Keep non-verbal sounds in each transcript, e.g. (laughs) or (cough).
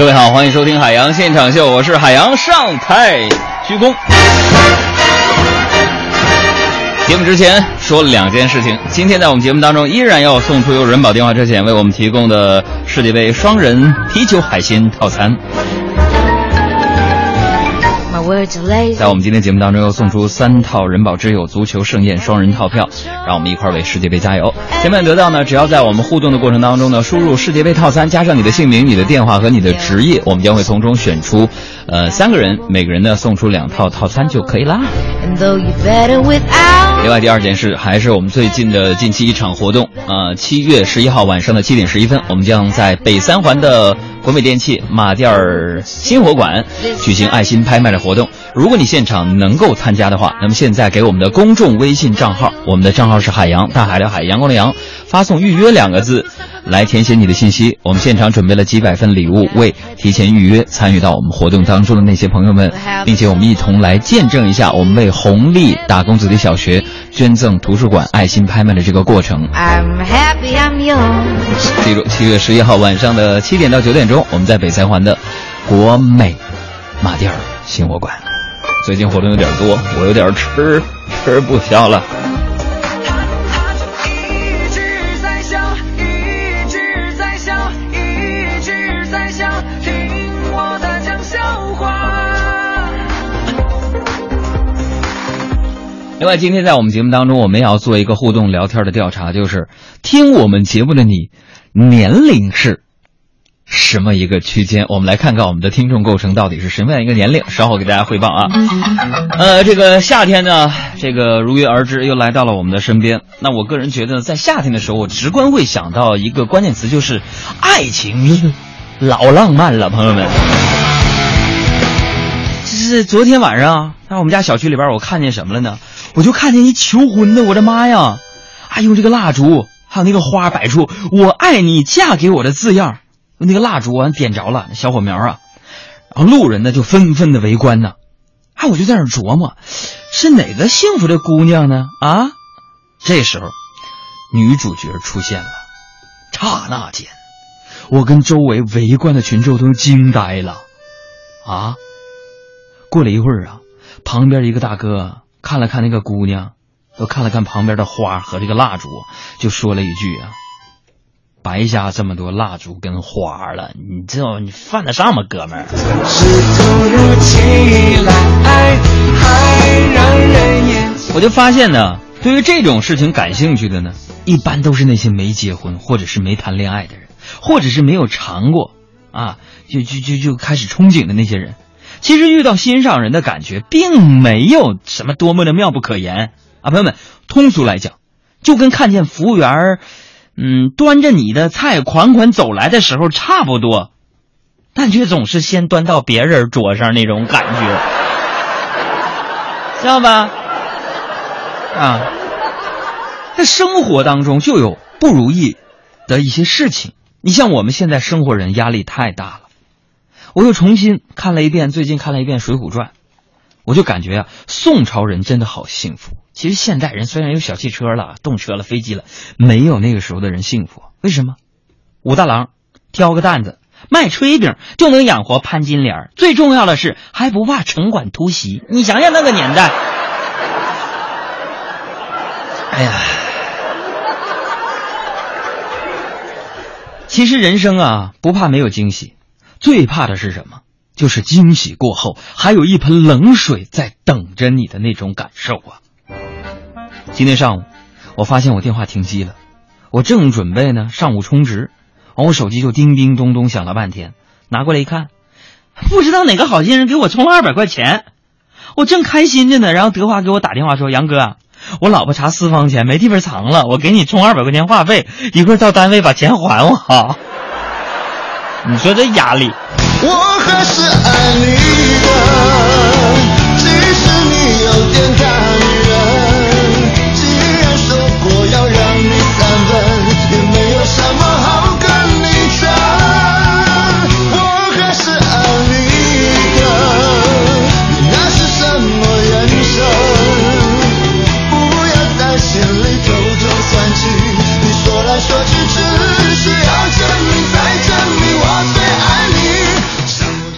各位好，欢迎收听海洋现场秀，我是海洋，上台鞠躬。节目之前说了两件事情，今天在我们节目当中依然要送出由人保电话车险为我们提供的世界杯双人啤酒海鲜套餐。在我们今天节目当中，又送出三套人保之友足球盛宴双人套票，让我们一块儿为世界杯加油。前面得到呢，只要在我们互动的过程当中呢，输入世界杯套餐，加上你的姓名、你的电话和你的职业，我们将会从中选出，呃，三个人，每个人呢送出两套套餐就可以啦。另外，第二件事还是我们最近的近期一场活动啊，七月十一号晚上的七点十一分，我们将在北三环的。国美电器马甸儿新火馆举行爱心拍卖的活动，如果你现场能够参加的话，那么现在给我们的公众微信账号，我们的账号是海洋大海的海阳光的阳，发送预约两个字，来填写你的信息。我们现场准备了几百份礼物，为提前预约参与到我们活动当中的那些朋友们，并且我们一同来见证一下我们为红利打工子弟小学捐赠图书馆爱心拍卖的这个过程。记住，七月十一号晚上的七点到九点钟，我们在北三环的国美马甸儿新火馆。最近活动有点多，我有点吃吃不消了。另外，今天在我们节目当中，我们也要做一个互动聊天的调查，就是听我们节目的你，年龄是什么一个区间？我们来看看我们的听众构成到底是什么样一个年龄。稍后给大家汇报啊。(laughs) 呃，这个夏天呢，这个如约而至，又来到了我们的身边。那我个人觉得，在夏天的时候，我直观会想到一个关键词，就是爱情，老浪漫了，朋友们。这是昨天晚上，在我们家小区里边，我看见什么了呢？我就看见一求婚的，我的妈呀！啊用这个蜡烛，还有那个花摆出“我爱你，嫁给我”的字样，那个蜡烛啊点着了，小火苗啊，然后路人呢就纷纷的围观呢。哎，我就在那琢磨，是哪个幸福的姑娘呢？啊！这时候，女主角出现了，刹那间，我跟周围围观的群众都惊呆了。啊！过了一会儿啊，旁边一个大哥。看了看那个姑娘，又看了看旁边的花和这个蜡烛，就说了一句啊：“白瞎这么多蜡烛跟花了，你知道你犯得上吗，哥们儿？”我就发现呢，对于这种事情感兴趣的呢，一般都是那些没结婚或者是没谈恋爱的人，或者是没有尝过啊，就就就就开始憧憬的那些人。其实遇到心上人的感觉，并没有什么多么的妙不可言啊，朋友们，通俗来讲，就跟看见服务员，嗯，端着你的菜款款走来的时候差不多，但却总是先端到别人桌上那种感觉，(laughs) 知道吧？啊，在生活当中就有不如意的一些事情，你像我们现在生活人压力太大了。我又重新看了一遍，最近看了一遍《水浒传》，我就感觉啊，宋朝人真的好幸福。其实现代人虽然有小汽车了、动车了、飞机了，没有那个时候的人幸福。为什么？武大郎挑个担子卖炊饼就能养活潘金莲，最重要的是还不怕城管突袭。你想想那个年代，(laughs) 哎呀，其实人生啊，不怕没有惊喜。最怕的是什么？就是惊喜过后还有一盆冷水在等着你的那种感受啊！今天上午，我发现我电话停机了，我正准备呢上午充值，完我手机就叮叮咚咚响了半天，拿过来一看，不知道哪个好心人给我充了二百块钱，我正开心着呢，然后德华给我打电话说：“杨哥，我老婆查私房钱没地方藏了，我给你充二百块钱话费，一会儿到单位把钱还我。”你说这压力。我还是爱你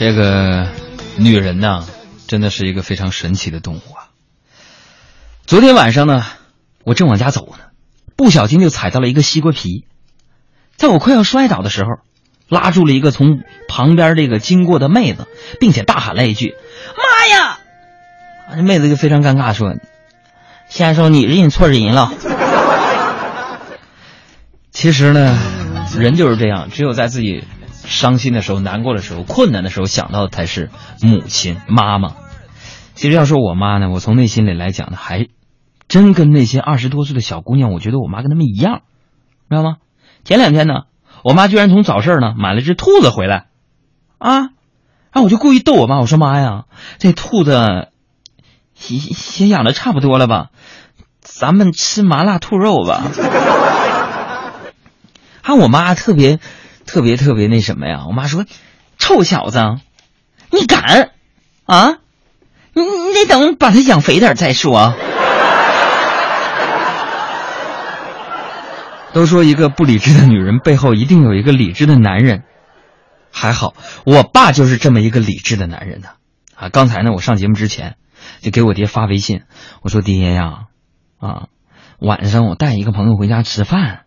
这个女人呢，真的是一个非常神奇的动物啊。昨天晚上呢，我正往家走呢，不小心就踩到了一个西瓜皮，在我快要摔倒的时候，拉住了一个从旁边这个经过的妹子，并且大喊了一句：“妈呀！”这妹子就非常尴尬说：“先生，你认错人了。” (laughs) 其实呢，人就是这样，只有在自己伤心的时候、难过的时候、困难的时候想到的才是母亲、妈妈。其实要说我妈呢，我从内心里来讲呢，还真跟那些二十多岁的小姑娘，我觉得我妈跟他们一样，知道吗？前两天呢，我妈居然从早市呢买了只兔子回来，啊，然后我就故意逗我妈，我说妈呀，这兔子也也养的差不多了吧？咱们吃麻辣兔肉吧。(laughs) 啊，我妈特别特别特别那什么呀？我妈说：“臭小子，你敢啊？你你得等把它养肥点再说。(laughs) ”都说一个不理智的女人背后一定有一个理智的男人，还好我爸就是这么一个理智的男人呢。啊，刚才呢，我上节目之前就给我爹发微信，我说：“爹呀，啊，晚上我带一个朋友回家吃饭。”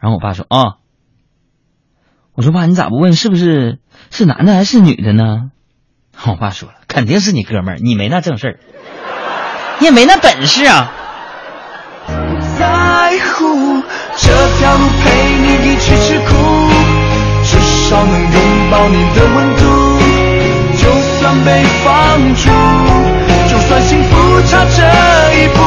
然后我爸说：“啊。”我说：“爸，你咋不问是不是是男的还是女的呢？” (laughs) 我爸说了：“肯定是你哥们儿，你没那正事儿，你也没那本事啊。”在乎这条路陪你一起吃苦，至少能拥抱你的温度。就算被放逐，就算幸福差这一步，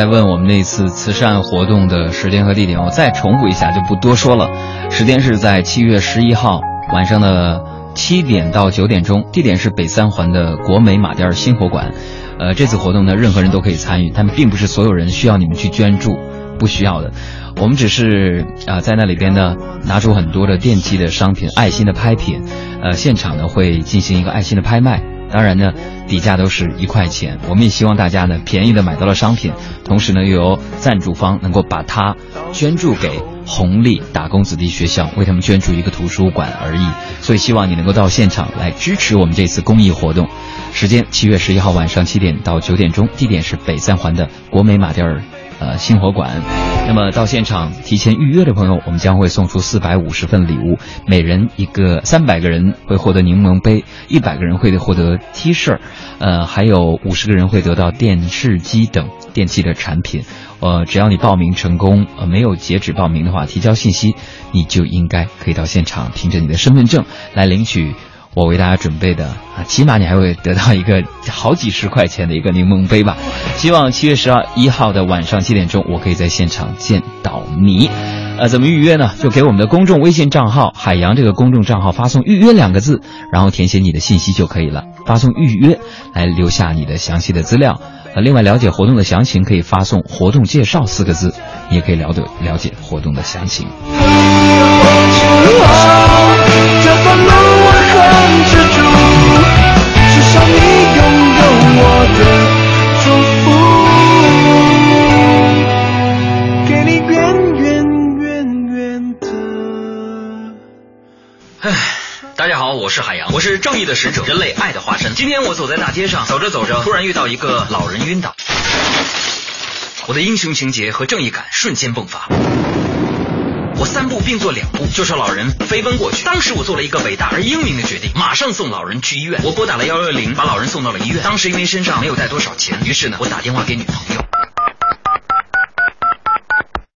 在问我们那次慈善活动的时间和地点，我再重复一下，就不多说了。时间是在七月十一号晚上的七点到九点钟，地点是北三环的国美马甸新火馆。呃，这次活动呢，任何人都可以参与，但并不是所有人需要你们去捐助，不需要的。我们只是啊，在那里边呢，拿出很多的电器的商品、爱心的拍品，呃，现场呢会进行一个爱心的拍卖。当然呢，底价都是一块钱。我们也希望大家呢，便宜的买到了商品，同时呢，又由赞助方能够把它捐助给红利打工子弟学校，为他们捐助一个图书馆而已。所以希望你能够到现场来支持我们这次公益活动。时间七月十一号晚上七点到九点钟，地点是北三环的国美马甸儿。呃，星火馆。那么到现场提前预约的朋友，我们将会送出四百五十份礼物，每人一个，三百个人会获得柠檬杯，一百个人会获得 T 恤，呃，还有五十个人会得到电视机等电器的产品。呃，只要你报名成功，呃，没有截止报名的话，提交信息，你就应该可以到现场，凭着你的身份证来领取。我为大家准备的啊，起码你还会得到一个好几十块钱的一个柠檬杯吧。希望七月十二一号的晚上七点钟，我可以在现场见到你。呃，怎么预约呢？就给我们的公众微信账号“海洋”这个公众账号发送“预约”两个字，然后填写你的信息就可以了。发送“预约”来留下你的详细的资料。呃，另外了解活动的详情，可以发送“活动介绍”四个字，也可以了解了解活动的详情。这段路我很执着，至少你拥有我的祝福，给你远远远远的。唉，大家好，我是海洋，我是正义的使者，人类爱的化身。今天我走在大街上，走着走着，突然遇到一个老人晕倒，我的英雄情节和正义感瞬间迸发。我三步并作两步，就朝老人飞奔过去。当时我做了一个伟大而英明的决定，马上送老人去医院。我拨打了幺幺零，把老人送到了医院。当时因为身上没有带多少钱，于是呢，我打电话给女朋友。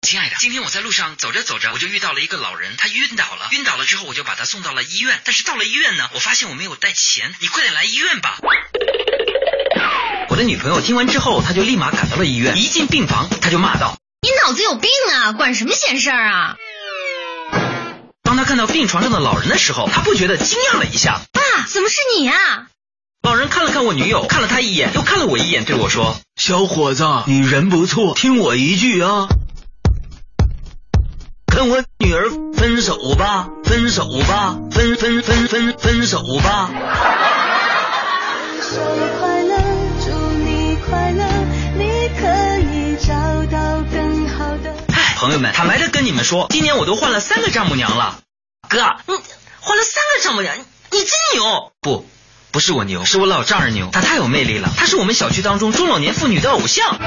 亲爱的，今天我在路上走着走着，我就遇到了一个老人，他晕倒了。晕倒了之后，我就把他送到了医院。但是到了医院呢，我发现我没有带钱，你快点来医院吧。(laughs) 我的女朋友听完之后，她就立马赶到了医院。一进病房，她就骂道：“你脑子有病啊，管什么闲事儿啊！”当他看到病床上的老人的时候，他不觉得惊讶了一下。爸，怎么是你啊？老人看了看我女友，看了他一眼，又看了我一眼，对我说：“小伙子，你人不错，听我一句啊，跟我女儿分手吧，分手吧，分分分分分手吧。”生快乐，祝你快乐，你可以找到更好的。唉，朋友们，坦白的跟你们说，今年我都换了三个丈母娘了。哥，你换了三个丈母娘，你真牛！不，不是我牛，是我老丈人牛，他太有魅力了，他是我们小区当中中老年妇女的偶像。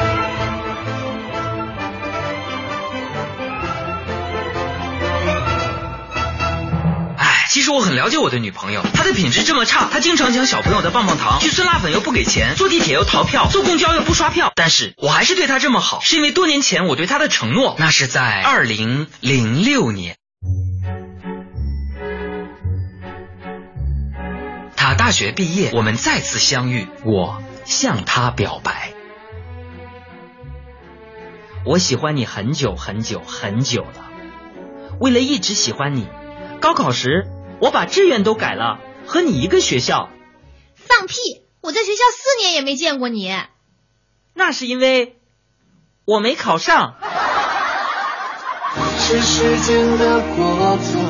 唉，其实我很了解我的女朋友，她的品质这么差，她经常抢小朋友的棒棒糖，去酸辣粉又不给钱，坐地铁又逃票，坐公交又不刷票。但是我还是对她这么好，是因为多年前我对她的承诺，那是在二零零六年。他大学毕业，我们再次相遇，我向他表白。我喜欢你很久很久很久了，为了一直喜欢你，高考时我把志愿都改了，和你一个学校。放屁！我在学校四年也没见过你。那是因为我没考上。是时间的过错，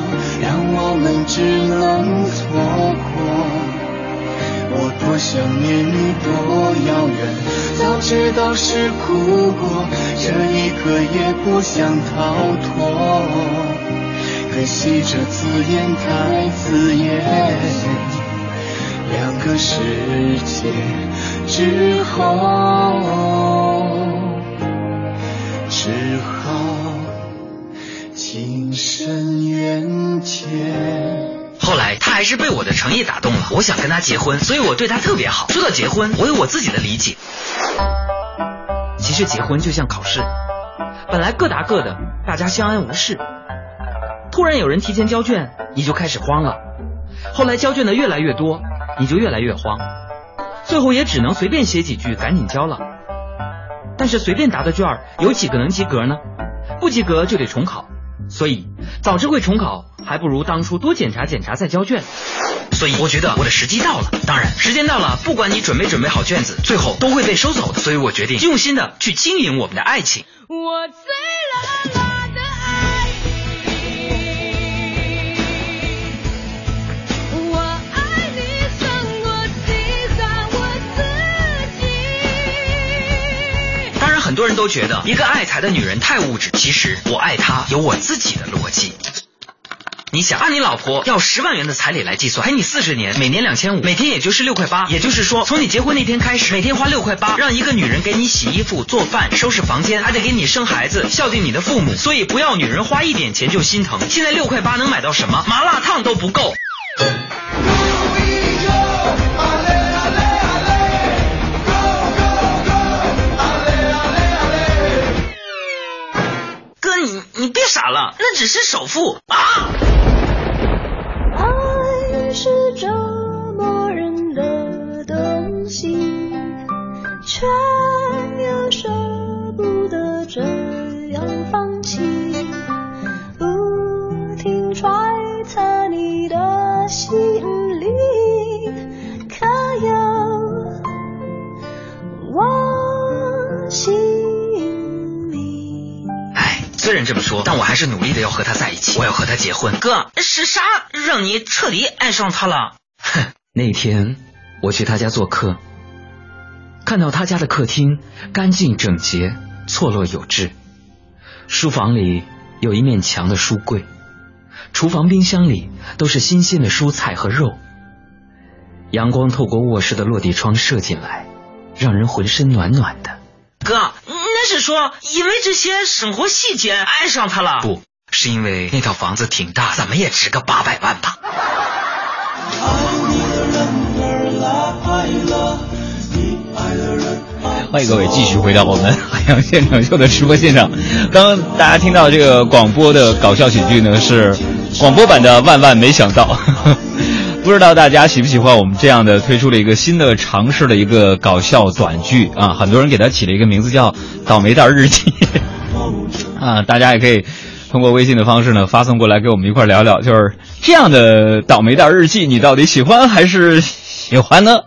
让我们只能错过。我多想念你，多遥远，早知道是苦果，这一刻也不想逃脱。可惜这字眼太刺眼，两个世界之后，只好情深缘浅。后来他还是被我的诚意打动了，我想跟他结婚，所以我对他特别好。说到结婚，我有我自己的理解。其实结婚就像考试，本来各答各的，大家相安无事。突然有人提前交卷，你就开始慌了。后来交卷的越来越多，你就越来越慌。最后也只能随便写几句，赶紧交了。但是随便答的卷儿，有几个能及格呢？不及格就得重考。所以早知会重考，还不如当初多检查检查再交卷。所以我觉得我的时机到了。当然，时间到了，不管你准没准备好卷子，最后都会被收走的。所以我决定用心的去经营我们的爱情。我醉了啦的爱你，我爱你胜过喜欢我自己。当然，很多人都觉得一个爱财的女人太物质，其实我爱她有我自己的逻辑。你想，按你老婆要十万元的彩礼来计算，陪你四十年，每年两千五，每天也就是六块八。也就是说，从你结婚那天开始，每天花六块八，让一个女人给你洗衣服、做饭、收拾房间，还得给你生孩子、孝敬你的父母。所以，不要女人花一点钱就心疼。现在六块八能买到什么？麻辣烫都不够。哥，你你别傻了，那只是首付啊！虽然这么说，但我还是努力的要和他在一起，我要和他结婚。哥，是啥让你彻底爱上他了？哼，那天我去他家做客，看到他家的客厅干净整洁，错落有致。书房里有一面墙的书柜，厨房冰箱里都是新鲜的蔬菜和肉。阳光透过卧室的落地窗射进来，让人浑身暖暖的。哥，那是说因为这些生活细节爱上他了？不是因为那套房子挺大，怎么也值个八百万吧？欢迎各位继续回到我们 (laughs) 海洋现场秀的直播现场。刚刚大家听到这个广播的搞笑喜剧呢，是广播版的《万万没想到》。不知道大家喜不喜欢我们这样的推出了一个新的尝试的一个搞笑短剧啊？很多人给它起了一个名字叫《倒霉蛋日记》(laughs) 啊，大家也可以通过微信的方式呢发送过来，给我们一块聊聊，就是这样的倒霉蛋日记，你到底喜欢还是喜欢呢？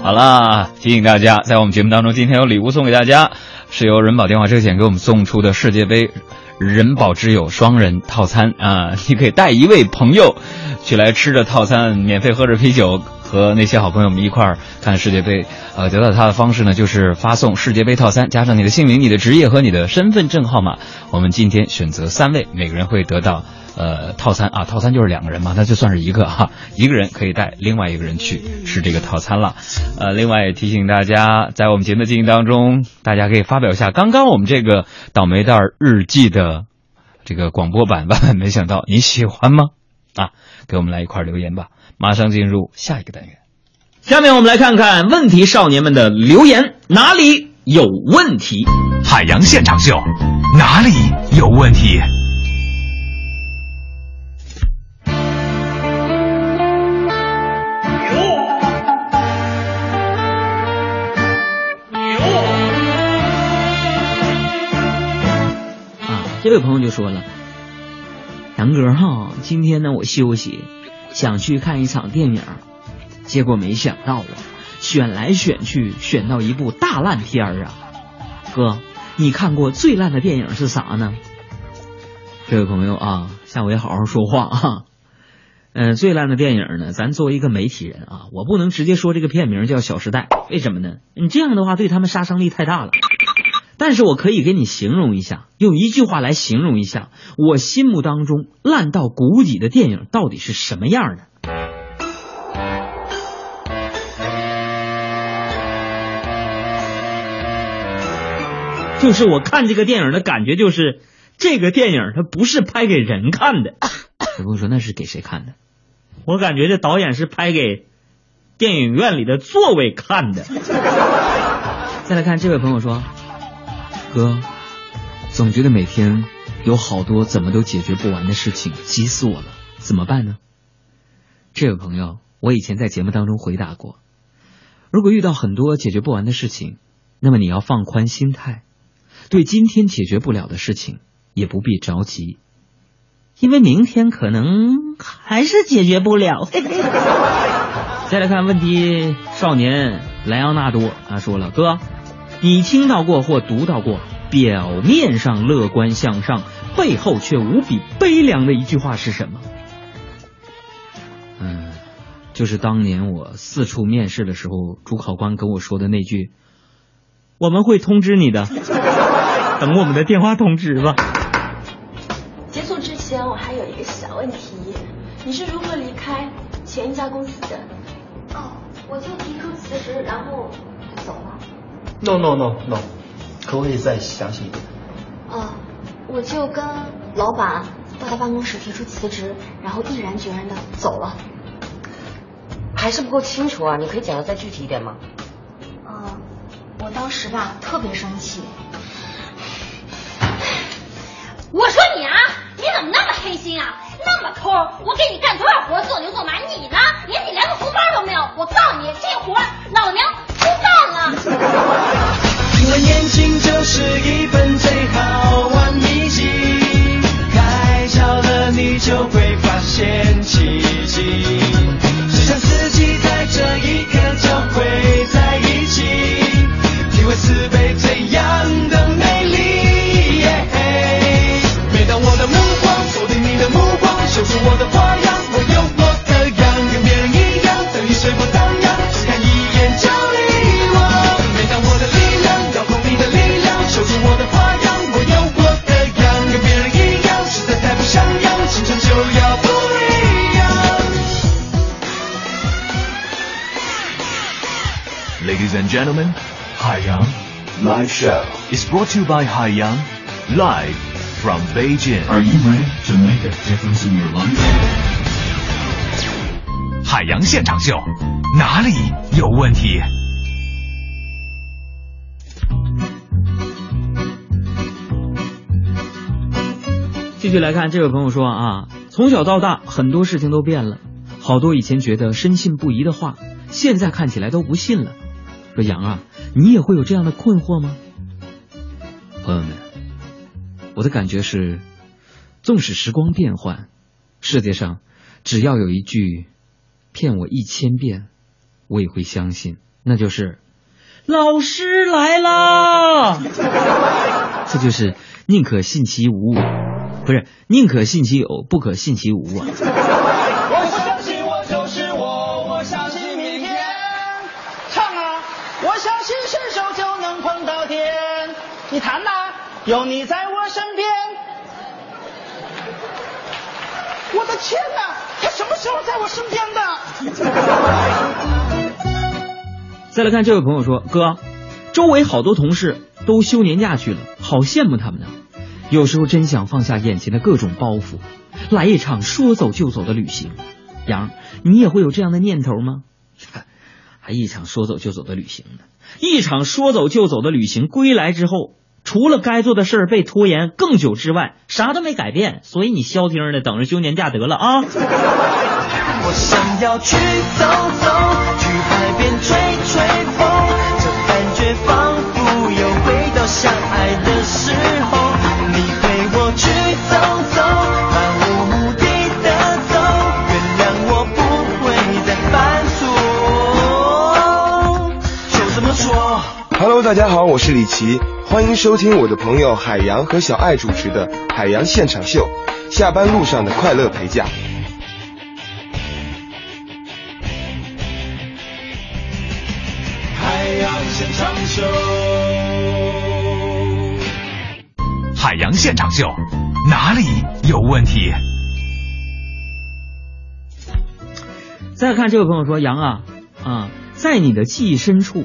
好啦，提醒大家，在我们节目当中，今天有礼物送给大家，是由人保电话车险给我们送出的世界杯人保之友双人套餐啊，你可以带一位朋友去来吃着套餐，免费喝着啤酒。和那些好朋友们一块儿看世界杯，呃，得到他的方式呢，就是发送世界杯套餐，加上你的姓名、你的职业和你的身份证号码。我们今天选择三位，每个人会得到呃套餐啊，套餐就是两个人嘛，那就算是一个哈，一个人可以带另外一个人去吃这个套餐了。呃，另外也提醒大家，在我们节目的进行当中，大家可以发表一下刚刚我们这个倒霉蛋日记的这个广播版，万万没想到你喜欢吗？啊，给我们来一块留言吧。马上进入下一个单元，下面我们来看看问题少年们的留言，哪里有问题？海洋现场秀，哪里有问题？啊，这位朋友就说了，杨哥哈，今天呢我休息。想去看一场电影，结果没想到啊，选来选去选到一部大烂片儿啊！哥，你看过最烂的电影是啥呢？这位朋友啊，下回好好说话啊。嗯，最烂的电影呢，咱作为一个媒体人啊，我不能直接说这个片名叫《小时代》，为什么呢？你这样的话对他们杀伤力太大了。但是我可以给你形容一下，用一句话来形容一下我心目当中烂到谷底的电影到底是什么样的？就是我看这个电影的感觉，就是这个电影它不是拍给人看的。有朋友说那是给谁看的？我感觉这导演是拍给电影院里的座位看的。再来看这位朋友说。哥，总觉得每天有好多怎么都解决不完的事情，急死我了，怎么办呢？这位朋友，我以前在节目当中回答过，如果遇到很多解决不完的事情，那么你要放宽心态，对今天解决不了的事情也不必着急，因为明天可能还是解决不了。(laughs) 再来看问题，少年莱昂纳多他说了，哥。你听到过或读到过表面上乐观向上，背后却无比悲凉的一句话是什么？嗯，就是当年我四处面试的时候，主考官跟我说的那句：“我们会通知你的，(laughs) 等我们的电话通知吧。”结束之前，我还有一个小问题：你是如何离开前一家公司的？哦，我就提出辞职，然后走了。No no no no，可不可以再详细一点？哦，我就跟老板到他办公室提出辞职，然后毅然决然的走了。还是不够清楚啊，你可以讲的再具体一点吗？啊，我当时吧特别生气。我说你啊，你怎么那么黑心啊，那么抠？我给你干多少活做牛做马，你呢，连你连个红包都没有。我告诉你，这活老娘。因为年轻就是一本最好玩秘籍，开窍了你就会发现奇迹，只想自己在这一刻就会 Ladies and gentlemen, Haiyang Live Show is brought to you by Haiyang live from Beijing. Are you ready to make a difference in your life? 海洋现场秀，哪里有问题？继续来看，这位朋友说啊，从小到大很多事情都变了，好多以前觉得深信不疑的话，现在看起来都不信了。说杨啊，你也会有这样的困惑吗？朋友们，我的感觉是，纵使时光变幻，世界上只要有一句骗我一千遍，我也会相信，那就是老师来啦！(laughs) 这就是宁可信其无，不是宁可信其有，不可信其无啊！有你在我身边。我的天哪！他什么时候在我身边的？(laughs) 再来看这位朋友说：“哥，周围好多同事都休年假去了，好羡慕他们呢。有时候真想放下眼前的各种包袱，来一场说走就走的旅行。杨，你也会有这样的念头吗？(laughs) 还一场说走就走的旅行呢？一场说走就走的旅行归来之后，除了该做的事儿被拖延更久之外，啥都没改变。所以你消停的等着休年假得了啊！”我想要去走走，去海边吹吹风，这感觉仿佛又回到相爱的时候。大家好，我是李琦，欢迎收听我的朋友海洋和小爱主持的《海洋现场秀》，下班路上的快乐陪驾。海洋现场秀，海洋现场秀，哪里有问题？再看这位朋友说：“杨啊啊，在你的记忆深处，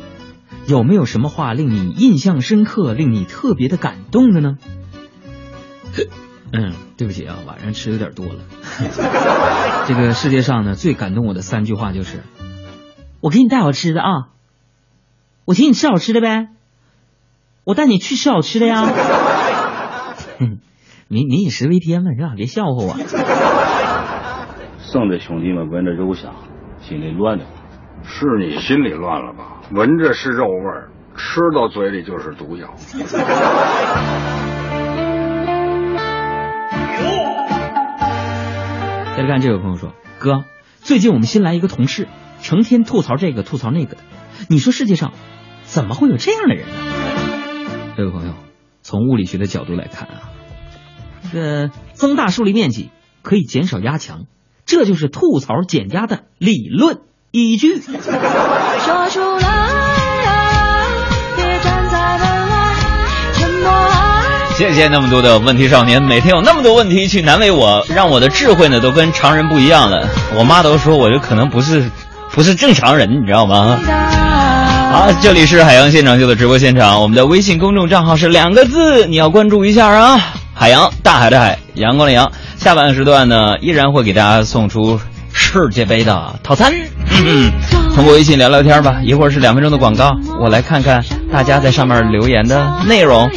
有没有什么话令你印象深刻、令你特别的感动的呢？”嗯，对不起啊，晚上吃有点多了。(laughs) 这个世界上呢，最感动我的三句话就是：我给你带好吃的啊，我请你吃好吃的呗，我带你去吃好吃的呀。(laughs) 嗯，民民以食为天嘛，是吧？别笑话我。(laughs) 剩的兄弟们闻着肉香，心里乱的。是你心里乱了吧？闻着是肉味儿，吃到嘴里就是毒药。再来看这位朋友说：“哥，最近我们新来一个同事，成天吐槽这个吐槽那个的，你说世界上怎么会有这样的人呢？”这位朋友，从物理学的角度来看啊，这个增大受力面积可以减少压强，这就是吐槽减压的理论依据。说出来啊，别站在门外，沉默啊。谢谢那么多的问题少年，每天有那么多问题去难为我，让我的智慧呢都跟常人不一样了。我妈都说我这可能不是不是正常人，你知道吗？好，这里是海洋现场秀的直播现场，我们的微信公众账号是两个字，你要关注一下啊！海洋，大海的海，阳光的阳。下半时段呢，依然会给大家送出世界杯的套餐。嗯，通过微信聊聊天吧。一会儿是两分钟的广告，我来看看大家在上面留言的内容。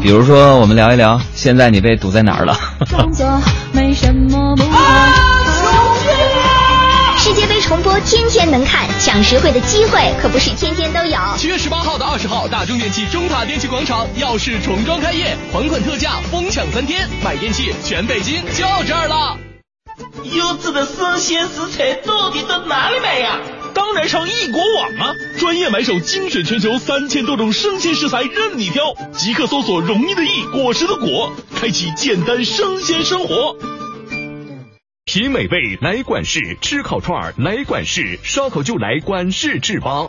比如说，我们聊一聊，现在你被堵在哪儿了？装作没什么不同。世界杯重播天天能看，抢实惠的机会可不是天天都有。七月十八号到二十号，大中电器中塔电器广场耀世重装开业，还款特价，疯抢三天，买电器全北京就这儿了。优质的生鲜食材到底到哪里买呀？当然上易果网啊！专业买手精选全球三千多种生鲜食材任你挑，即刻搜索“容易的易，果实的果”，开启简单生鲜生活。品美味来管事，吃烤串来管事，烧烤就来管事制吧。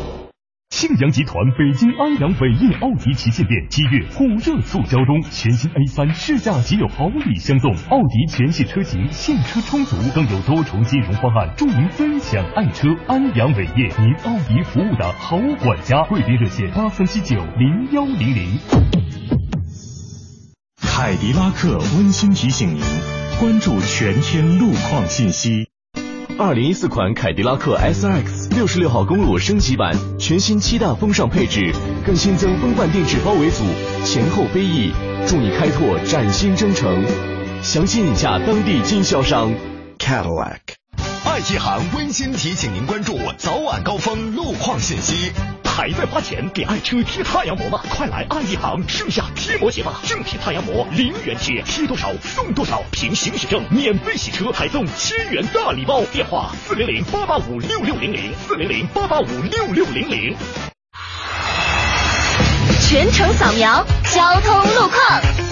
庆阳集团北京安阳伟业奥迪旗舰店七月火热促销中，全新 A 三试驾即有好礼相送，奥迪全系车型现车充足，更有多重金融方案助您分享爱车。安阳伟业，您奥迪服务的好管家，贵宾热线八三七九零幺零零。凯迪拉克温馨提醒您，关注全天路况信息。二零一四款凯迪拉克 S X 六十六号公路升级版，全新七大风尚配置，更新增风范定制包围组，前后飞翼，助你开拓崭新征程。详情请洽当地经销商 Cadillac。爱一行温馨提醒您关注早晚高峰路况信息。还在花钱给爱车贴太阳膜吗？快来爱一行盛夏贴膜节吧！正品太阳膜零元贴，贴多少送多少，凭行驶证免费洗车，还送千元大礼包。电话四零零八八五六六零零四零零八八五六六零零。全程扫描交通路况。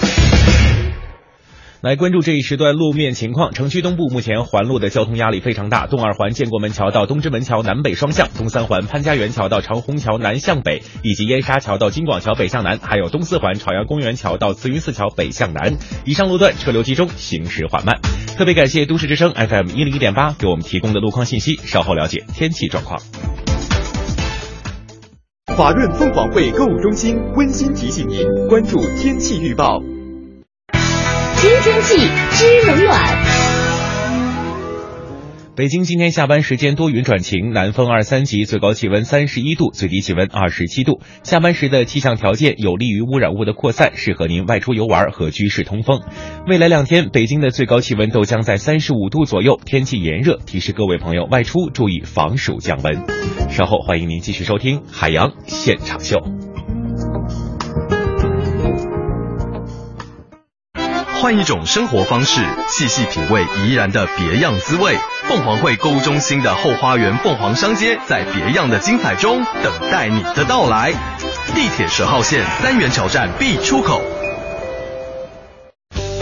来关注这一时段路面情况。城区东部目前环路的交通压力非常大，东二环建国门桥到东直门桥南北双向，东三环潘家园桥到长虹桥南向北，以及燕莎桥到金广桥北向南，还有东四环朝阳公园桥到慈云寺桥北向南。以上路段车流集中，行驶缓慢。特别感谢都市之声 FM 一零一点八给我们提供的路况信息。稍后了解天气状况。华润凤凰汇购物中心温馨提醒您关注天气预报。知天气，知冷暖。北京今天下班时间多云转晴，南风二三级，最高气温三十一度，最低气温二十七度。下班时的气象条件有利于污染物的扩散，适合您外出游玩和居室通风。未来两天，北京的最高气温都将在三十五度左右，天气炎热，提示各位朋友外出注意防暑降温。稍后欢迎您继续收听海洋现场秀。换一种生活方式，细细品味怡然的别样滋味。凤凰汇购物中心的后花园凤凰商街，在别样的精彩中等待你的到来。地铁十号线三元桥站 B 出口。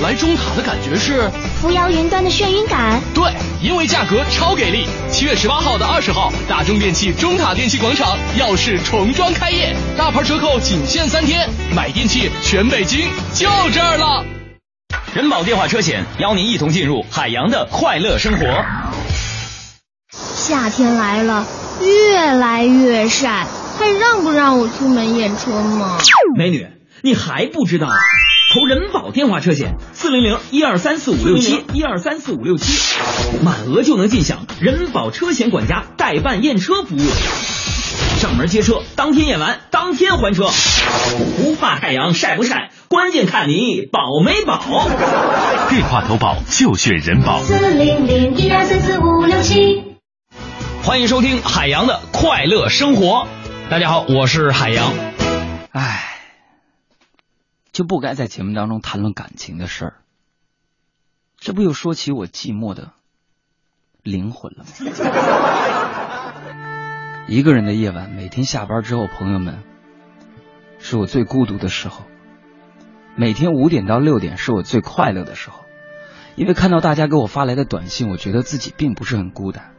来中塔的感觉是扶摇云端的眩晕感。对，因为价格超给力。七月十八号到二十号，大中电器中塔电器广场耀世重装开业，大牌折扣仅限三天，买电器全北京就这儿了。人保电话车险邀您一同进入海洋的快乐生活。夏天来了，越来越晒，还让不让我出门验车吗？美女，你还不知道？投人保电话车险，四零零一二三四五六七一二三四五六七，满额就能尽享人保车险管家代办验车服务。上门接车，当天验完，当天还车，不怕太阳晒不晒，关键看你保没保。电话投保就选人保。四零零一二三四五六七。欢迎收听海洋的快乐生活。大家好，我是海洋。唉，就不该在节目当中谈论感情的事儿，这不又说起我寂寞的灵魂了吗？(laughs) 一个人的夜晚，每天下班之后，朋友们，是我最孤独的时候。每天五点到六点是我最快乐的时候，因为看到大家给我发来的短信，我觉得自己并不是很孤单。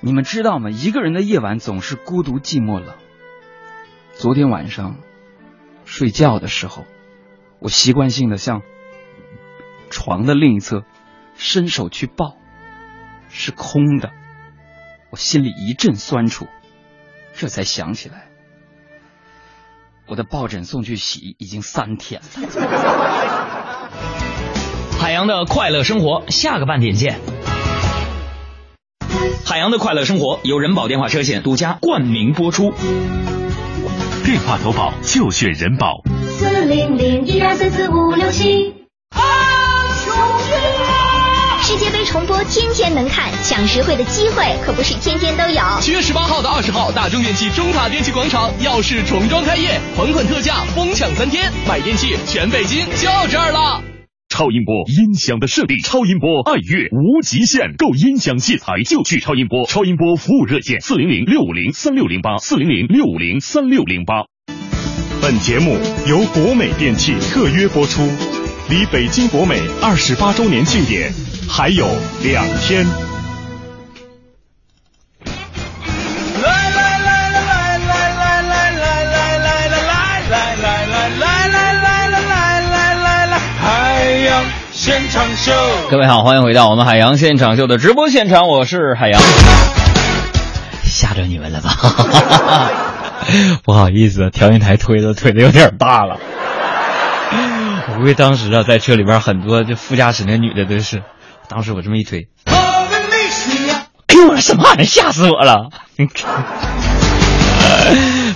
你们知道吗？一个人的夜晚总是孤独、寂寞、冷。昨天晚上睡觉的时候，我习惯性的向床的另一侧伸手去抱，是空的。我心里一阵酸楚，这才想起来，我的抱枕送去洗已经三天了。(laughs) 海洋的快乐生活，下个半点见。海洋的快乐生活由人保电话车险独家冠名播出。电话投保就选人保。四零零一二三四五六七。世界杯重播天天能看，抢实惠的机会可不是天天都有。七月十八号到二十号，大中电器中塔电器广场耀世重装开业，款款特价，疯抢三天，买电器全北京就这儿了。超音波音响的设定，超音波爱乐无极限，购音响器材就去超音波。超音波服务热线：四零零六五零三六零八，四零零六五零三六零八。本节目由国美电器特约播出，离北京国美二十八周年庆典还有两天。现场秀。各位好，欢迎回到我们海洋现场秀的直播现场，我是海洋。吓着你们了吧？(laughs) 不好意思，调音台推的推的有点大了。我估计当时啊，在车里边很多就副驾驶那女的都是，当时我这么一推，哎呦我什么玩意儿，吓死我了！(laughs)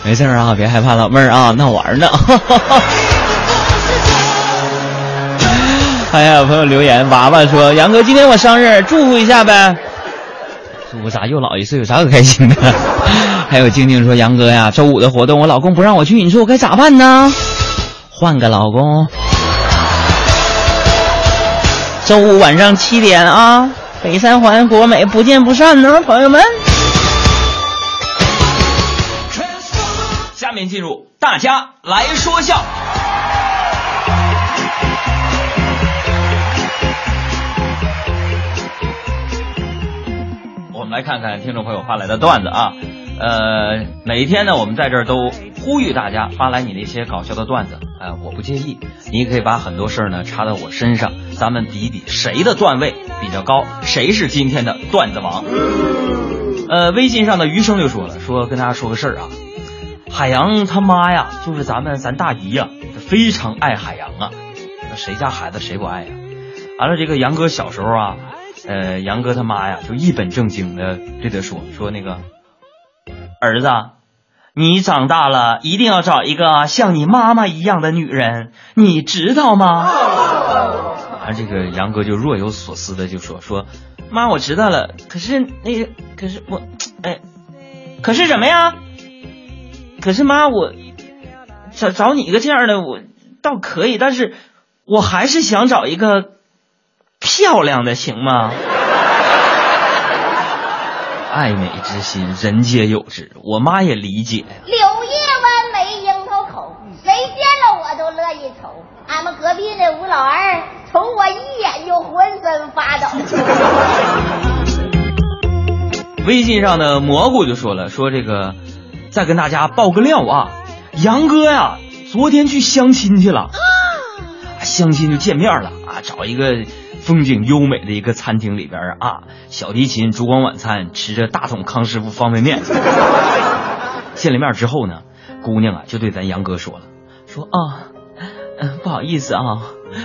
没事啊，别害怕，老妹儿啊，那玩呢。(laughs) 哎呀，有朋友留言，娃娃说：“杨哥，今天我生日，祝福一下呗。”祝福啥？又老一岁，有啥可开心的？(laughs) 还有静静说：“杨哥呀，周五的活动我老公不让我去，你说我该咋办呢？换个老公。周五晚上七点啊，北三环国美不见不散呢，朋友们。”下面进入大家来说笑。们来看看听众朋友发来的段子啊，呃，每一天呢，我们在这儿都呼吁大家发来你那些搞笑的段子，呃，我不介意，你可以把很多事儿呢插到我身上，咱们比比谁的段位比较高，谁是今天的段子王。呃，微信上的余生就说了，说跟大家说个事儿啊。海洋他妈呀，就是咱们咱大姨呀，非常爱海洋啊。那谁家孩子谁不爱呀？完了，这个杨哥小时候啊，呃，杨哥他妈呀，就一本正经的对他说说那个儿子，你长大了一定要找一个像你妈妈一样的女人，你知道吗？(laughs) 啊，这个杨哥就若有所思的就说说，妈，我知道了，可是那个，可是我，哎，可是什么呀？可是妈，我找找你一个这样的，我倒可以，但是我还是想找一个漂亮的，行吗？爱美之心，人皆有之，我妈也理解呀。柳叶弯眉，樱桃口，谁见了我都乐意瞅。俺们隔壁那吴老二瞅我一眼就浑身发抖。微信上的蘑菇就说了，说这个。再跟大家爆个料啊，杨哥呀，昨天去相亲去了，啊相亲就见面了啊，找一个风景优美的一个餐厅里边啊，小提琴、烛光晚餐，吃着大桶康师傅方便面。(laughs) 见了面之后呢，姑娘啊就对咱杨哥说了，说啊，嗯，不好意思啊，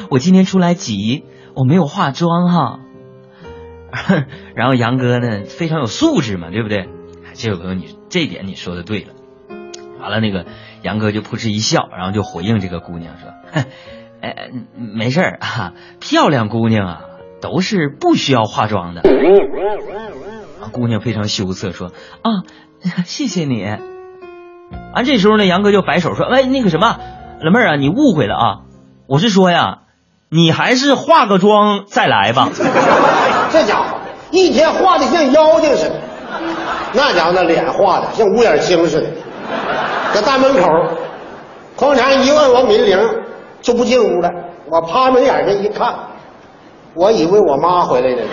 我今天出来急，我没有化妆哈。(laughs) 然后杨哥呢非常有素质嘛，对不对？这位朋友，你这点你说的对了。完了，那个杨哥就扑哧一笑，然后就回应这个姑娘说：“哎，没事儿啊，漂亮姑娘啊，都是不需要化妆的。”姑娘非常羞涩说：“啊，谢谢你。”啊这时候呢，杨哥就摆手说：“哎，那个什么，老妹儿啊，你误会了啊，我是说呀，你还是化个妆再来吧。(laughs) ”这家伙一天化的像妖精似的。那家伙那脸画的像乌眼青似的，搁大门口，哐当一问我门铃，就不进屋了。我趴门眼上一看，我以为我妈回来了。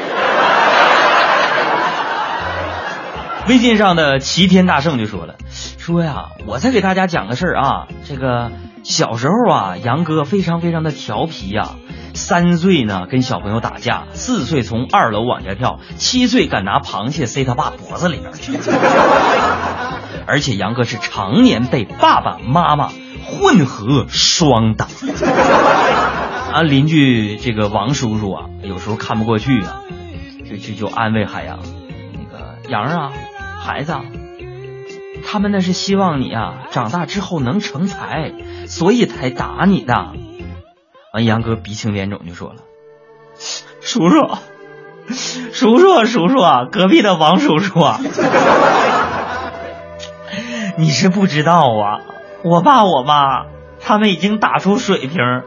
微信上的齐天大圣就说了，说呀，我再给大家讲个事儿啊，这个小时候啊，杨哥非常非常的调皮呀。三岁呢，跟小朋友打架；四岁从二楼往下跳；七岁敢拿螃蟹塞他爸脖子里边去。(laughs) 而且杨哥是常年被爸爸妈妈混合双打。(laughs) 啊，邻居这个王叔叔啊，有时候看不过去啊，就就就安慰海洋，那个杨啊，孩子，他们那是希望你啊长大之后能成才，所以才打你的。完，杨哥鼻青脸肿就说了：“叔叔，叔叔，叔叔啊，隔壁的王叔叔啊，你是不知道啊，我爸我妈他们已经打出水平，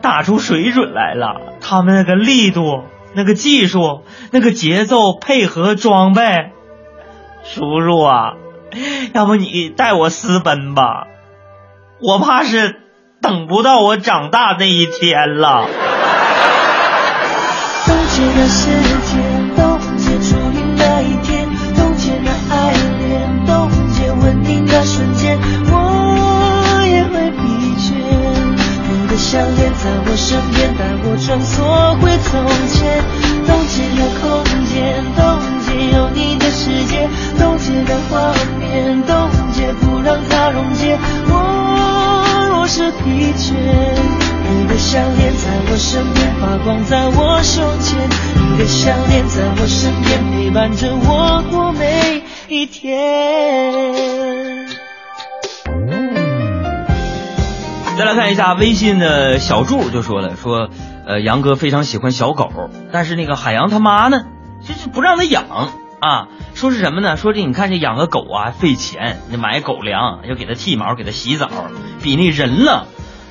打出水准来了。他们那个力度、那个技术、那个节奏配合装备，叔叔啊，要不你带我私奔吧，我怕是。”等不到我长大那一天了。冻结的时项链在我身边，带我穿梭回从前。冻结了空间，冻结有你的世界，冻结的画面，冻结不让它溶解。我若。是疲倦，你的项链在我身边发光，在我胸前，你的项链在我身边陪伴着我过每一天。再来看一下微信的小柱就说了，说，呃，杨哥非常喜欢小狗，但是那个海洋他妈呢，就是不让他养啊，说是什么呢？说这你看这养个狗啊费钱，你买狗粮要给它剃毛，给它洗澡，比那人了，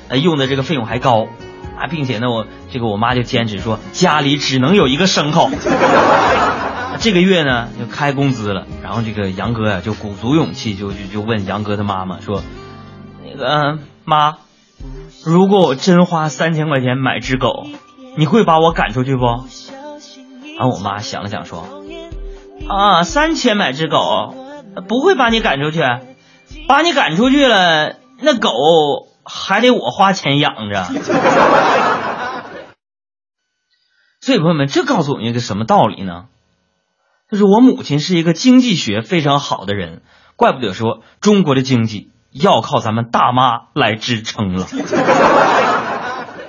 呃，用的这个费用还高啊，并且呢，我这个我妈就坚持说家里只能有一个牲口。这个月呢就开工资了，然后这个杨哥呀就鼓足勇气就就就问杨哥他妈妈说，那个妈。如果我真花三千块钱买只狗，你会把我赶出去不？然后我妈想了想说：“啊，三千买只狗，不会把你赶出去，把你赶出去了，那狗还得我花钱养着。(laughs) ”所以朋友们，这告诉我们一个什么道理呢？就是我母亲是一个经济学非常好的人，怪不得说中国的经济。要靠咱们大妈来支撑了，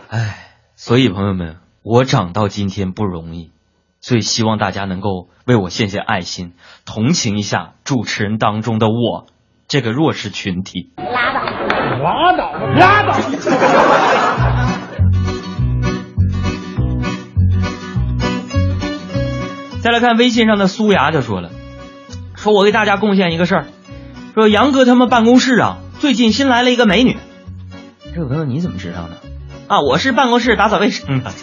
哎，所以朋友们，我长到今天不容易，所以希望大家能够为我献献爱心，同情一下主持人当中的我这个弱势群体。拉倒，拉倒，拉倒。再来看微信上的苏牙就说了，说我给大家贡献一个事儿。说杨哥他们办公室啊，最近新来了一个美女。这位朋友你怎么知道呢？啊，我是办公室打扫卫生的。(laughs)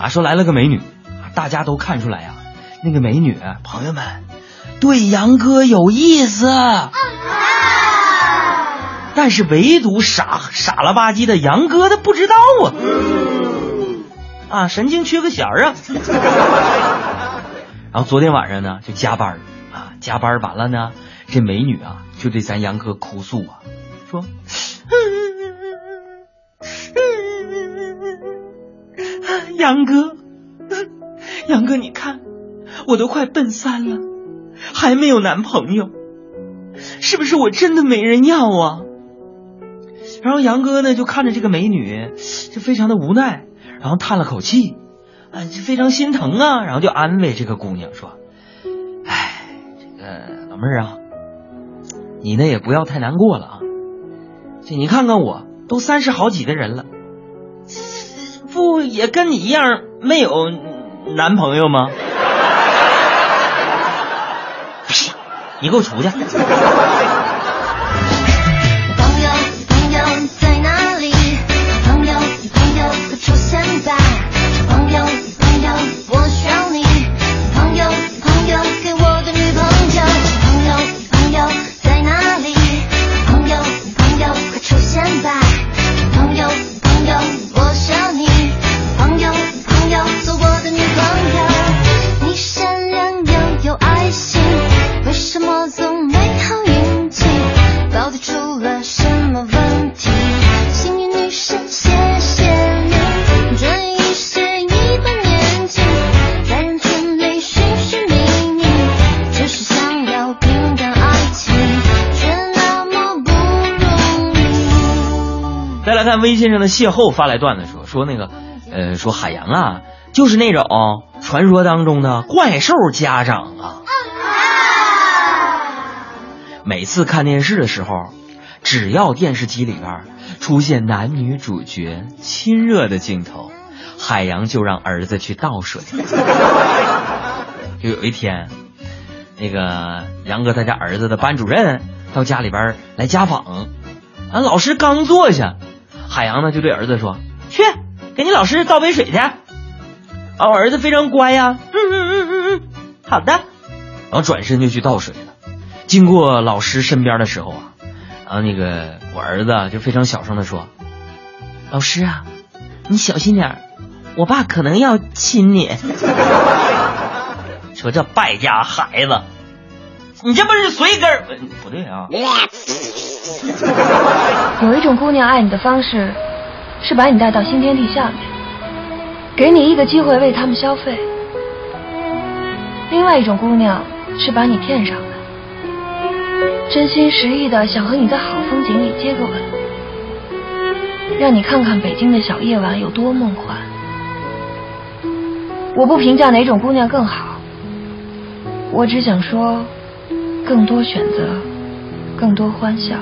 啊，说来了个美女，大家都看出来呀，那个美女朋友们对杨哥有意思，但是唯独傻傻了吧唧的杨哥他不知道啊，啊，神经缺个弦儿啊。(laughs) 然后昨天晚上呢，就加班。加班完了呢，这美女啊就对咱杨哥哭诉啊，说：“ (laughs) 杨哥，杨哥，你看我都快奔三了，还没有男朋友，是不是我真的没人要啊？”然后杨哥呢就看着这个美女，就非常的无奈，然后叹了口气，啊，就非常心疼啊，然后就安慰这个姑娘说。老妹儿啊，你呢也不要太难过了啊！这你看看我都三十好几的人了，不也跟你一样没有男朋友吗？(laughs) 你给我出去！在微信上的邂逅发来段子说说那个，呃，说海洋啊，就是那种传说当中的怪兽家长啊。每次看电视的时候，只要电视机里边出现男女主角亲热的镜头，海洋就让儿子去倒水。就有一天，那个杨哥他家儿子的班主任到家里边来家访，俺老师刚坐下。海洋呢就对儿子说：“去给你老师倒杯水去。”啊，我儿子非常乖呀，嗯嗯嗯嗯嗯，好的。然后转身就去倒水了。经过老师身边的时候啊，然后那个我儿子就非常小声的说：“老师啊，你小心点我爸可能要亲你。(laughs) ”说这败家孩子，你这不是随根儿不对啊。(laughs) 有一种姑娘爱你的方式，是把你带到新天地下面，给你一个机会为他们消费；另外一种姑娘是把你骗上的，真心实意的想和你在好风景里接个吻，让你看看北京的小夜晚有多梦幻。我不评价哪种姑娘更好，我只想说，更多选择。更多欢笑。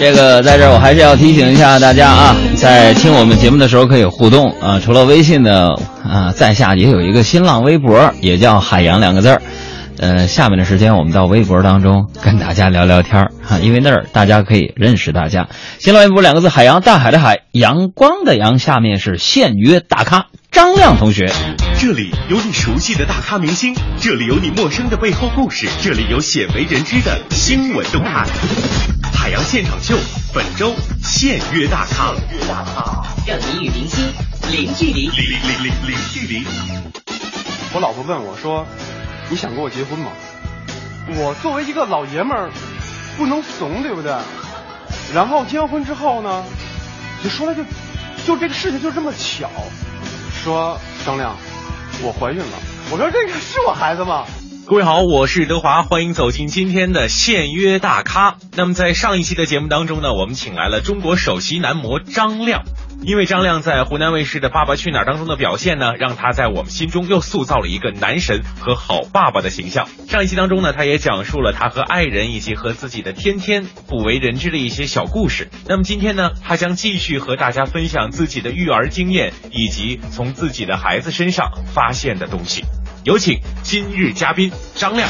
这个在这儿我还是要提醒一下大家啊，在听我们节目的时候可以互动啊，除了微信的啊，在下也有一个新浪微博，也叫海洋两个字儿。呃，下面的时间我们到微博当中跟大家聊聊天儿哈，因为那儿大家可以认识大家。新浪微博两个字：海洋，大海的海，阳光的阳。下面是现约大咖张亮同学。这里有你熟悉的大咖明星，这里有你陌生的背后故事，这里有鲜为人知的新闻动态。海洋现场秀本周现约大咖，大咖让你与明星零距离。零零零零距离。我老婆问我说：“你想跟我结婚吗？”我作为一个老爷们儿，不能怂，对不对？然后结完婚之后呢，就说来就就这个事情就这么巧，说张亮，我怀孕了。我说这个是我孩子吗？各位好，我是德华，欢迎走进今天的现约大咖。那么在上一期的节目当中呢，我们请来了中国首席男模张亮。因为张亮在湖南卫视的《爸爸去哪儿》当中的表现呢，让他在我们心中又塑造了一个男神和好爸爸的形象。上一期当中呢，他也讲述了他和爱人以及和自己的天天不为人知的一些小故事。那么今天呢，他将继续和大家分享自己的育儿经验以及从自己的孩子身上发现的东西。有请今日嘉宾张亮。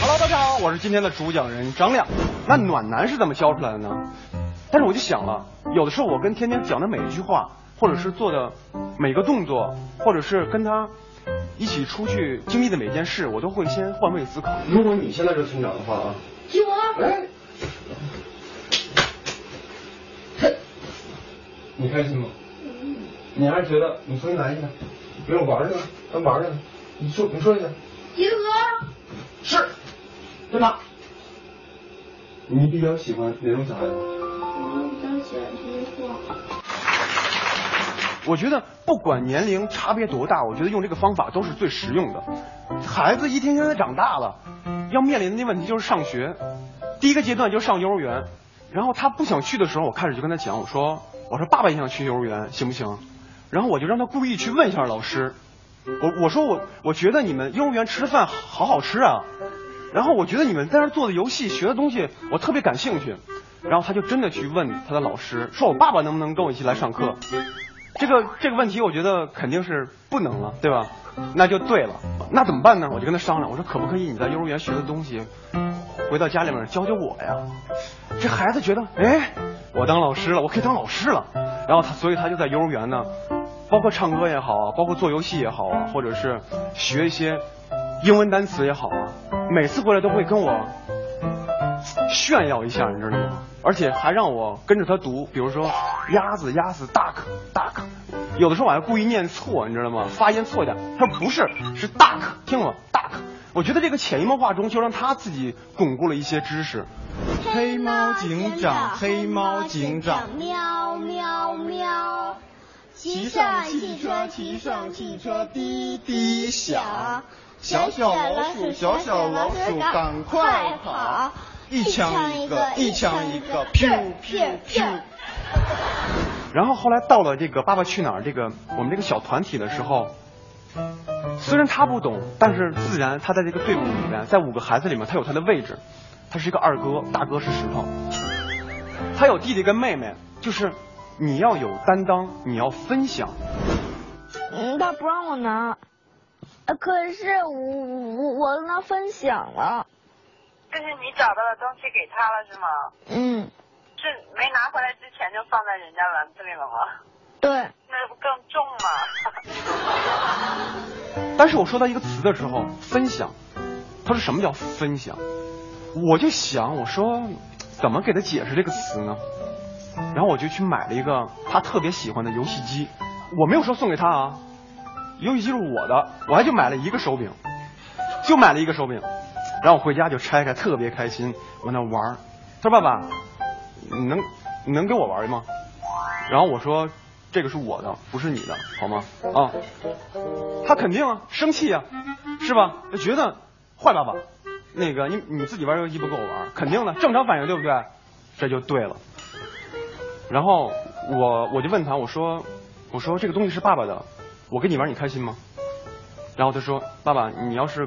Hello，大家好，我是今天的主讲人张亮。那暖男是怎么教出来的呢？但是我就想了，有的时候我跟天天讲的每一句话，或者是做的每个动作，或者是跟他一起出去经历的每件事，我都会先换位思考。如果你现在是村长的话啊，救我！哎，你开心吗？你还是觉得你重新来一下，给我玩去了，咱玩去了。你说，你说一下。集合。是，对吧？你比较喜欢哪种小孩子？我。觉得不管年龄差别多大，我觉得用这个方法都是最实用的。孩子一天天的长大了，要面临的那问题就是上学。第一个阶段就是上幼儿园，然后他不想去的时候，我开始就跟他讲，我说我说爸爸也想去幼儿园，行不行？然后我就让他故意去问一下老师，我我说我我觉得你们幼儿园吃的饭好好吃啊，然后我觉得你们在那做的游戏学的东西我特别感兴趣，然后他就真的去问他的老师，说我爸爸能不能跟我一起来上课？这个这个问题我觉得肯定是不能了，对吧？那就对了，那怎么办呢？我就跟他商量，我说可不可以你在幼儿园学的东西，回到家里面教教我呀？这孩子觉得，哎，我当老师了，我可以当老师了。然后他，所以他就在幼儿园呢，包括唱歌也好啊，包括做游戏也好啊，或者是学一些英文单词也好啊，每次回来都会跟我炫耀一下，你知道吗？而且还让我跟着他读，比如说鸭子鸭子 duck duck，有的时候我还故意念错，你知道吗？发音错一点，他说不是，是 duck，听了吗？duck。我觉得这个潜移默化中就让他自己巩固了一些知识。黑猫警长，黑猫警长，喵喵喵。骑上汽车，骑上汽车，滴滴响。小小老鼠，小小老鼠，赶快跑！一枪一个，一枪一个，噗噗噗。然后后来到了这个《爸爸去哪儿》这个我们这个小团体的时候，虽然他不懂，但是自然他在这个队伍里面，在五个孩子里面，他有他的位置。他是一个二哥，大哥是石头。他有弟弟跟妹妹，就是你要有担当，你要分享。嗯，他不让我拿，呃可是我我我跟他分享了。就是你找到的东西给他了是吗？嗯，是没拿回来之前就放在人家篮子里了吗？对。那不更重吗？(laughs) 但是我说到一个词的时候，分享，他说什么叫分享？我就想，我说怎么给他解释这个词呢？然后我就去买了一个他特别喜欢的游戏机，我没有说送给他啊，游戏机是我的，我还就买了一个手柄，就买了一个手柄，然后回家就拆开，特别开心，往那玩。他说：“爸爸，你能你能给我玩吗？”然后我说：“这个是我的，不是你的，好吗？”啊，他肯定啊，生气啊，是吧？他觉得坏爸爸。那个你你自己玩游戏不跟我玩，肯定的，正常反应对不对？这就对了。然后我我就问他，我说我说这个东西是爸爸的，我跟你玩你开心吗？然后他说：“爸爸，你要是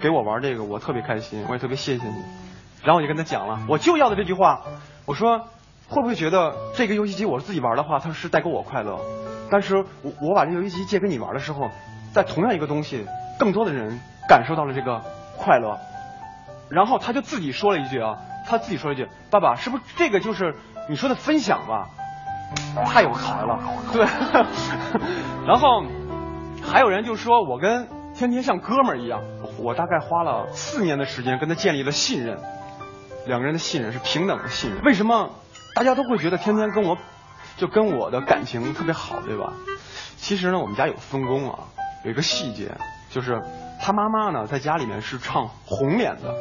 给我玩这个，我特别开心，我也特别谢谢你。”然后我就跟他讲了，我就要的这句话，我说会不会觉得这个游戏机我是自己玩的话，它是带给我快乐，但是我我把这游戏机借给你玩的时候，在同样一个东西，更多的人感受到了这个快乐。然后他就自己说了一句啊，他自己说了一句：“爸爸，是不是这个就是你说的分享吧？”太有才了，对。(laughs) 然后还有人就说我跟天天像哥们儿一样，我大概花了四年的时间跟他建立了信任，两个人的信任是平等的信任。为什么大家都会觉得天天跟我就跟我的感情特别好，对吧？其实呢，我们家有分工啊，有一个细节，就是他妈妈呢在家里面是唱红脸的，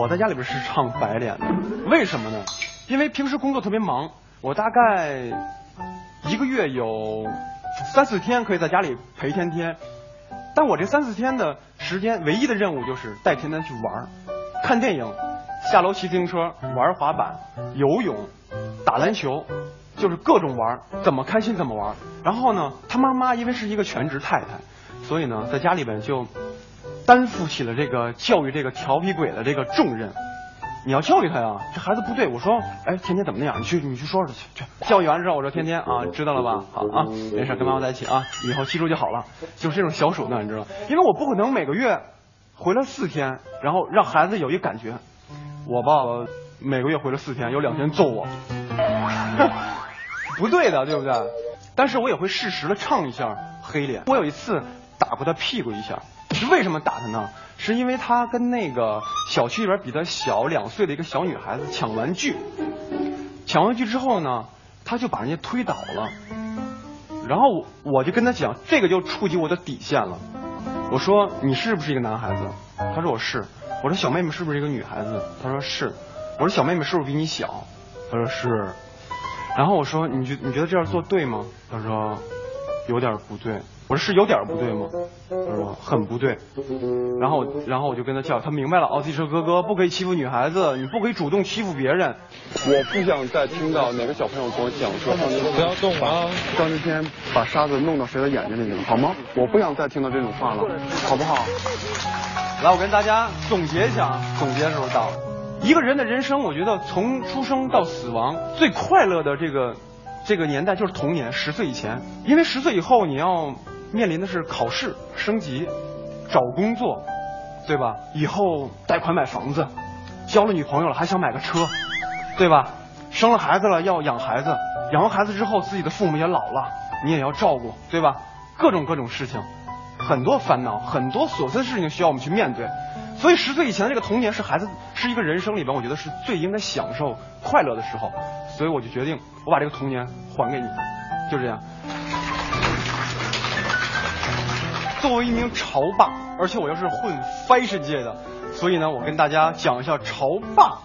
我在家里边是唱白脸的。为什么呢？因为平时工作特别忙，我大概一个月有三四天可以在家里陪天天，但我这三四天的时间，唯一的任务就是带天天去玩儿、看电影、下楼骑自行车、玩滑板、游泳、打篮球，就是各种玩儿，怎么开心怎么玩儿。然后呢，他妈妈因为是一个全职太太，所以呢，在家里边就担负起了这个教育这个调皮鬼的这个重任。你要教育他呀，这孩子不对。我说，哎，天天怎么那样？你去，你去说说去。去教育完之后，我说天天啊，知道了吧？好啊，没事，跟妈妈在一起啊，以后记住就好了。就是这种小手段，你知道？因为我不可能每个月回来四天，然后让孩子有一感觉，我爸爸每个月回来四天，有两天揍我，(laughs) 不对的，对不对？但是我也会适时的唱一下黑脸。我有一次打过他屁股一下，是为什么打他呢？是因为他跟那个小区里边比他小两岁的一个小女孩子抢玩具，抢玩具之后呢，他就把人家推倒了，然后我我就跟他讲，这个就触及我的底线了。我说你是不是一个男孩子？他说我是。我说小妹妹是不是一个女孩子？他说是。我说小妹妹是不是比你小？他说是。然后我说你觉你觉得这样做对吗？他说有点不对。我说是有点不对吗？他说很不对。然后然后我就跟他叫，他明白了。哦，自己说哥哥不可以欺负女孩子，你不可以主动欺负别人。我不想再听到哪个小朋友跟我讲说不要动啊，张志天把沙子弄到谁的眼睛里了，好吗？我不想再听到这种话了，好不好？来，我跟大家总结一下啊，总结的时候到了。一个人的人生，我觉得从出生到死亡，最快乐的这个这个年代就是童年，十岁以前，因为十岁以后你要面临的是考试、升级、找工作，对吧？以后贷款买房子，交了女朋友了还想买个车，对吧？生了孩子了要养孩子，养完孩子之后自己的父母也老了，你也要照顾，对吧？各种各种事情，很多烦恼，很多琐碎的事情需要我们去面对。所以十岁以前的这个童年是孩子是一个人生里边，我觉得是最应该享受快乐的时候。所以我就决定，我把这个童年还给你，就这样。作为一名潮爸，而且我又是混 fashion 界的，所以呢，我跟大家讲一下潮爸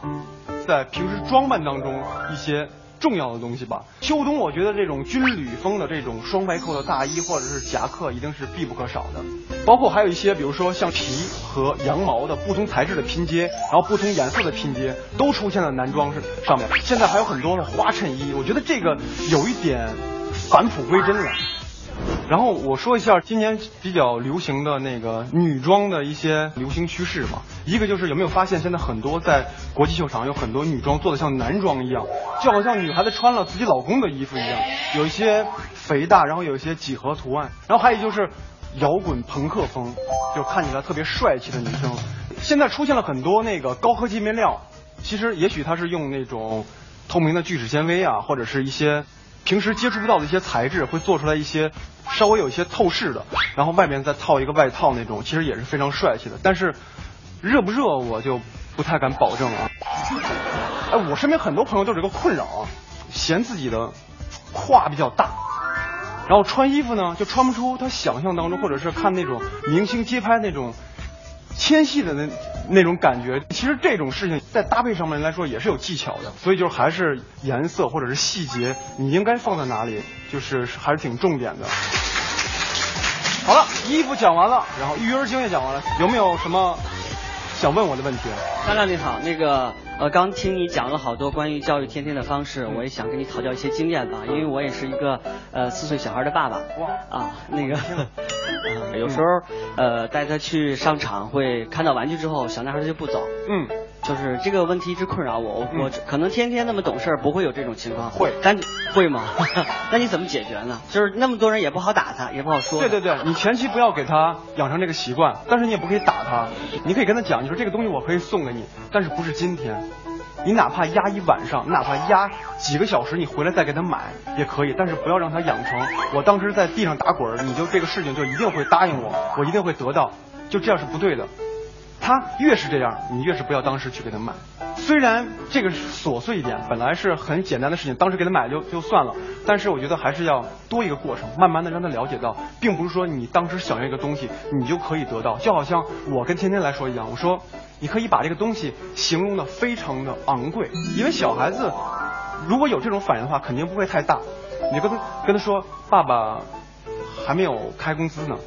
在平时装扮当中一些重要的东西吧。秋冬我觉得这种军旅风的这种双排扣的大衣或者是夹克一定是必不可少的，包括还有一些比如说像皮和羊毛的不同材质的拼接，然后不同颜色的拼接都出现在男装是上面。现在还有很多的花衬衣，我觉得这个有一点返璞归真了。然后我说一下今年比较流行的那个女装的一些流行趋势吧。一个就是有没有发现现在很多在国际秀场有很多女装做的像男装一样，就好像女孩子穿了自己老公的衣服一样，有一些肥大，然后有一些几何图案。然后还有就是摇滚朋克风，就看起来特别帅气的女生。现在出现了很多那个高科技面料，其实也许它是用那种透明的聚酯纤维啊，或者是一些。平时接触不到的一些材质，会做出来一些稍微有一些透视的，然后外面再套一个外套那种，其实也是非常帅气的。但是热不热，我就不太敢保证啊。哎，我身边很多朋友都有这个困扰啊，嫌自己的胯比较大，然后穿衣服呢就穿不出他想象当中，或者是看那种明星街拍那种纤细的那。那种感觉，其实这种事情在搭配上面来说也是有技巧的，所以就是还是颜色或者是细节，你应该放在哪里，就是还是挺重点的。好了，衣服讲完了，然后育儿经也讲完了，有没有什么想问我的问题。张亮你好，那个呃，刚听你讲了好多关于教育天天的方式，我也想跟你讨教一些经验吧，因为我也是一个呃四岁小孩的爸爸。哇啊，那个、呃 (laughs) 有时候呃带他去商场会看到玩具之后，小男孩就不走。嗯。就是这个问题一直困扰我，我、我可能天天那么懂事儿，不会有这种情况。会，但会吗？(laughs) 那你怎么解决呢？就是那么多人也不好打他，也不好说。对对对，你前期不要给他养成这个习惯，但是你也不可以打他，你可以跟他讲，你说这个东西我可以送给你，但是不是今天，你哪怕压一晚上，哪怕压几个小时，你回来再给他买也可以，但是不要让他养成我当时在地上打滚儿，你就这个事情就一定会答应我，我一定会得到，就这样是不对的。他越是这样，你越是不要当时去给他买。虽然这个琐碎一点，本来是很简单的事情，当时给他买就就算了，但是我觉得还是要多一个过程，慢慢的让他了解到，并不是说你当时想要一个东西，你就可以得到。就好像我跟天天来说一样，我说你可以把这个东西形容的非常的昂贵，因为小孩子如果有这种反应的话，肯定不会太大。你跟他跟他说，爸爸还没有开工资呢。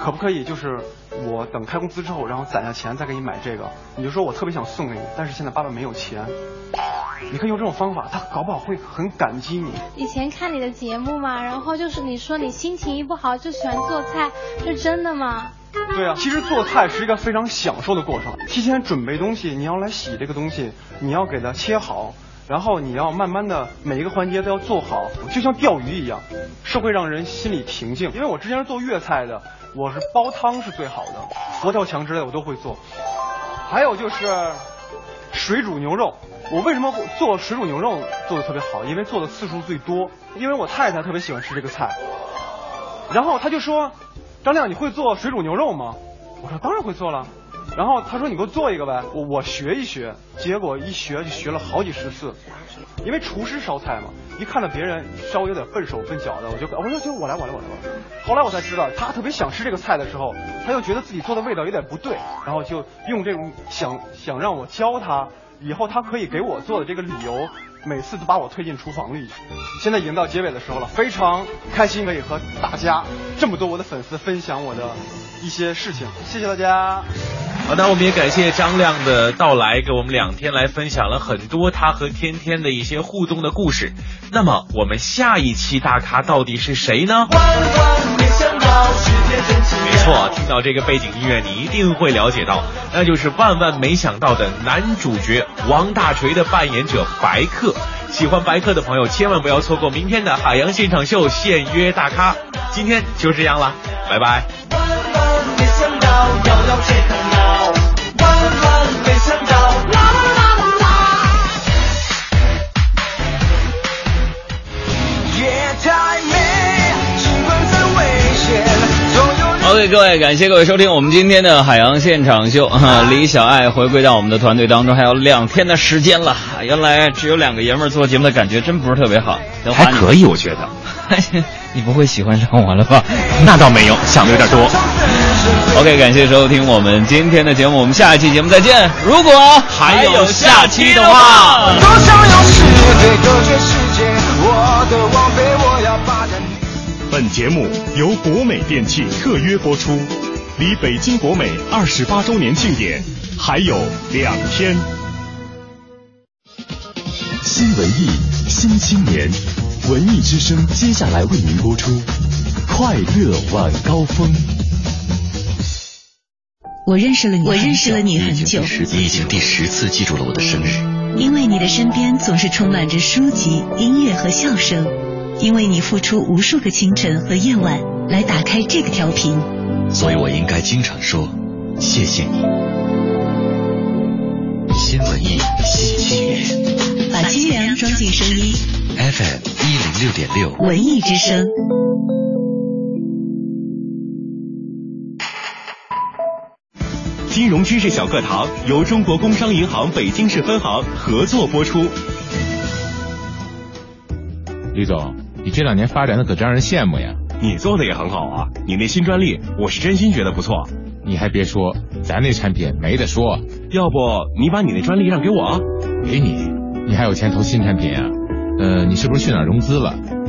可不可以就是我等开工资之后，然后攒下钱再给你买这个？你就说我特别想送给你，但是现在爸爸没有钱。你可以用这种方法，他搞不好会很感激你。以前看你的节目嘛，然后就是你说你心情一不好就喜欢做菜，是真的吗？对啊，其实做菜是一个非常享受的过程。提前准备东西，你要来洗这个东西，你要给它切好，然后你要慢慢的每一个环节都要做好，就像钓鱼一样，是会让人心里平静。因为我之前是做粤菜的。我是煲汤是最好的，佛跳墙之类我都会做。还有就是水煮牛肉，我为什么做水煮牛肉做的特别好？因为做的次数最多，因为我太太特别喜欢吃这个菜。然后她就说：“张亮，你会做水煮牛肉吗？”我说：“当然会做了。”然后他说：“你给我做一个呗。”我我学一学，结果一学就学了好几十次。因为厨师烧菜嘛，一看到别人稍微有点笨手笨脚的，我就我说就我来我来我来。后来我才知道，他特别想吃这个菜的时候，他又觉得自己做的味道有点不对，然后就用这种想想让我教他，以后他可以给我做的这个理由，每次都把我推进厨房里去。现在已经到结尾的时候了，非常开心可以和大家这么多我的粉丝分享我的一些事情，谢谢大家。好的，我们也感谢张亮的到来，给我们两天来分享了很多他和天天的一些互动的故事。那么，我们下一期大咖到底是谁呢？没错，听到这个背景音乐，你一定会了解到，那就是万万没想到的男主角王大锤的扮演者白客。喜欢白客的朋友，千万不要错过明天的海洋现场秀现约大咖。今天就这样了，拜拜。OK，各位，感谢各位收听我们今天的海洋现场秀。李小爱回归到我们的团队当中，还有两天的时间了。原来只有两个爷们儿做节目的感觉真不是特别好。还可以，我觉得。(laughs) 你不会喜欢上我了吧？(laughs) 那倒没有，想的有点多。OK，感谢收听我们今天的节目，我们下一期节目再见。如果还有下期的话，多想要是非隔绝世界，我的王妃。本节目由国美电器特约播出，离北京国美二十八周年庆典还有两天。新文艺新青年，文艺之声接下来为您播出《快乐晚高峰》。我认识了你，我认识了你很久。你已经第十次记住了我的生日，因为你的身边总是充满着书籍、音乐和笑声，因为你付出无数个清晨和夜晚来打开这个调频，所以我应该经常说谢谢你。新文艺新青年，把清凉装进声音。FM 一零六点六，文艺之声。金融知识小课堂由中国工商银行北京市分行合作播出。李总，你这两年发展的可真让人羡慕呀！你做的也很好啊，你那新专利，我是真心觉得不错。你还别说，咱那产品没得说。要不你把你那专利让给我？给你，你还有钱投新产品啊？呃，你是不是去哪儿融资了？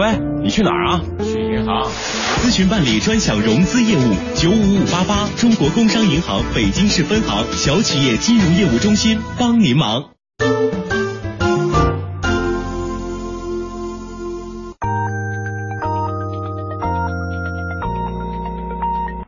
喂，你去哪儿啊？去银行。咨询办理专享融资业务，九五五八八，中国工商银行北京市分行小企业金融业务中心帮您忙。